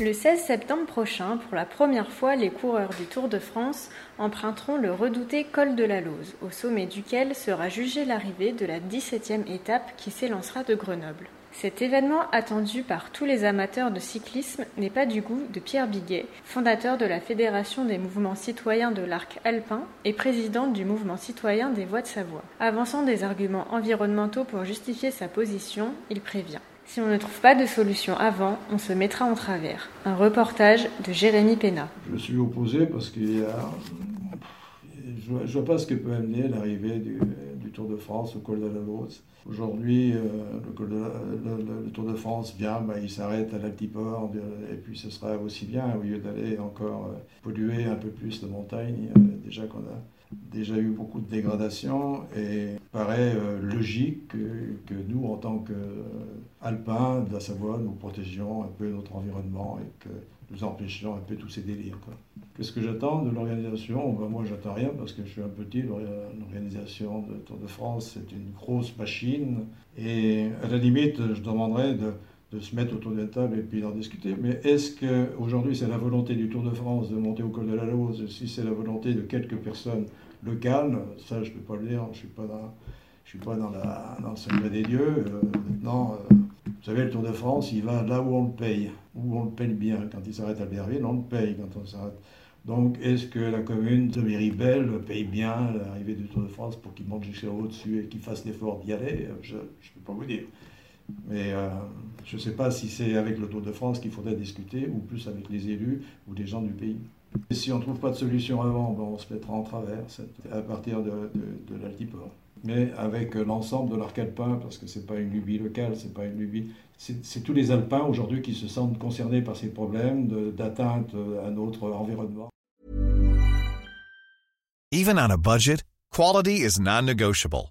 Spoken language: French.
Le 16 septembre prochain, pour la première fois, les coureurs du Tour de France emprunteront le redouté col de la Lose, au sommet duquel sera jugée l'arrivée de la 17e étape qui s'élancera de Grenoble. Cet événement attendu par tous les amateurs de cyclisme n'est pas du goût de Pierre Biguet, fondateur de la Fédération des mouvements citoyens de l'arc alpin et président du mouvement citoyen des voies de Savoie. Avançant des arguments environnementaux pour justifier sa position, il prévient. Si on ne trouve pas de solution avant, on se mettra en travers. Un reportage de Jérémy Pénat. Je suis opposé parce a. Je ne vois, pas ce que peut amener l'arrivée du, Tour de France au col de la Lose. Aujourd'hui, euh, le, Tour de France vient, bah, il s'arrête à l'altiport, et puis ce sera aussi bien, au lieu d'aller encore euh, polluer un peu plus la montagne, déjà qu'on a déjà eu beaucoup de dégradation et il paraît euh, logique que, nous, en tant qu'Alpins de la Savoie, nous protégions un peu notre environnement et que nous empêchions un peu tous ces délires. Qu'est-ce que j'attends de l'organisation ben, Moi, j'attends rien parce que je suis un petit. L'organisation de Tour de France, c'est une grosse machine. Et à la limite, je demanderais de, de se mettre autour la table et puis d'en discuter. Mais est-ce qu'aujourd'hui c'est la volonté du Tour de France de monter au col de la Lose Si c'est la volonté de quelques personnes locales, ça je ne peux pas le dire, je ne suis pas dans, la, le secret des dieux. Euh, maintenant, euh, vous savez, le Tour de France, il va là où on le paye, où on le paye bien. Quand il s'arrête à Berville, on le paye quand on s'arrête. Donc, est-ce que la commune de Méribel paye bien l'arrivée du Tour de France pour qu'il monte jusqu'à au-dessus et qu'il fasse l'effort d'y aller? Je ne peux pas vous dire. Mais euh, je ne sais pas si c'est avec le Tour de France qu'il faudrait discuter ou plus avec les élus ou les gens du pays. Si on ne trouve pas de solution avant, ben, on se mettra en travers à partir de l'altiport. Mais avec l'ensemble de l'arc alpin, parce que ce n'est pas une lubie locale, c'est pas une lubie. C'est tous les alpins aujourd'hui qui se sentent concernés par ces problèmes d'atteinte à notre environnement. Even on a budget, quality is non-negotiable.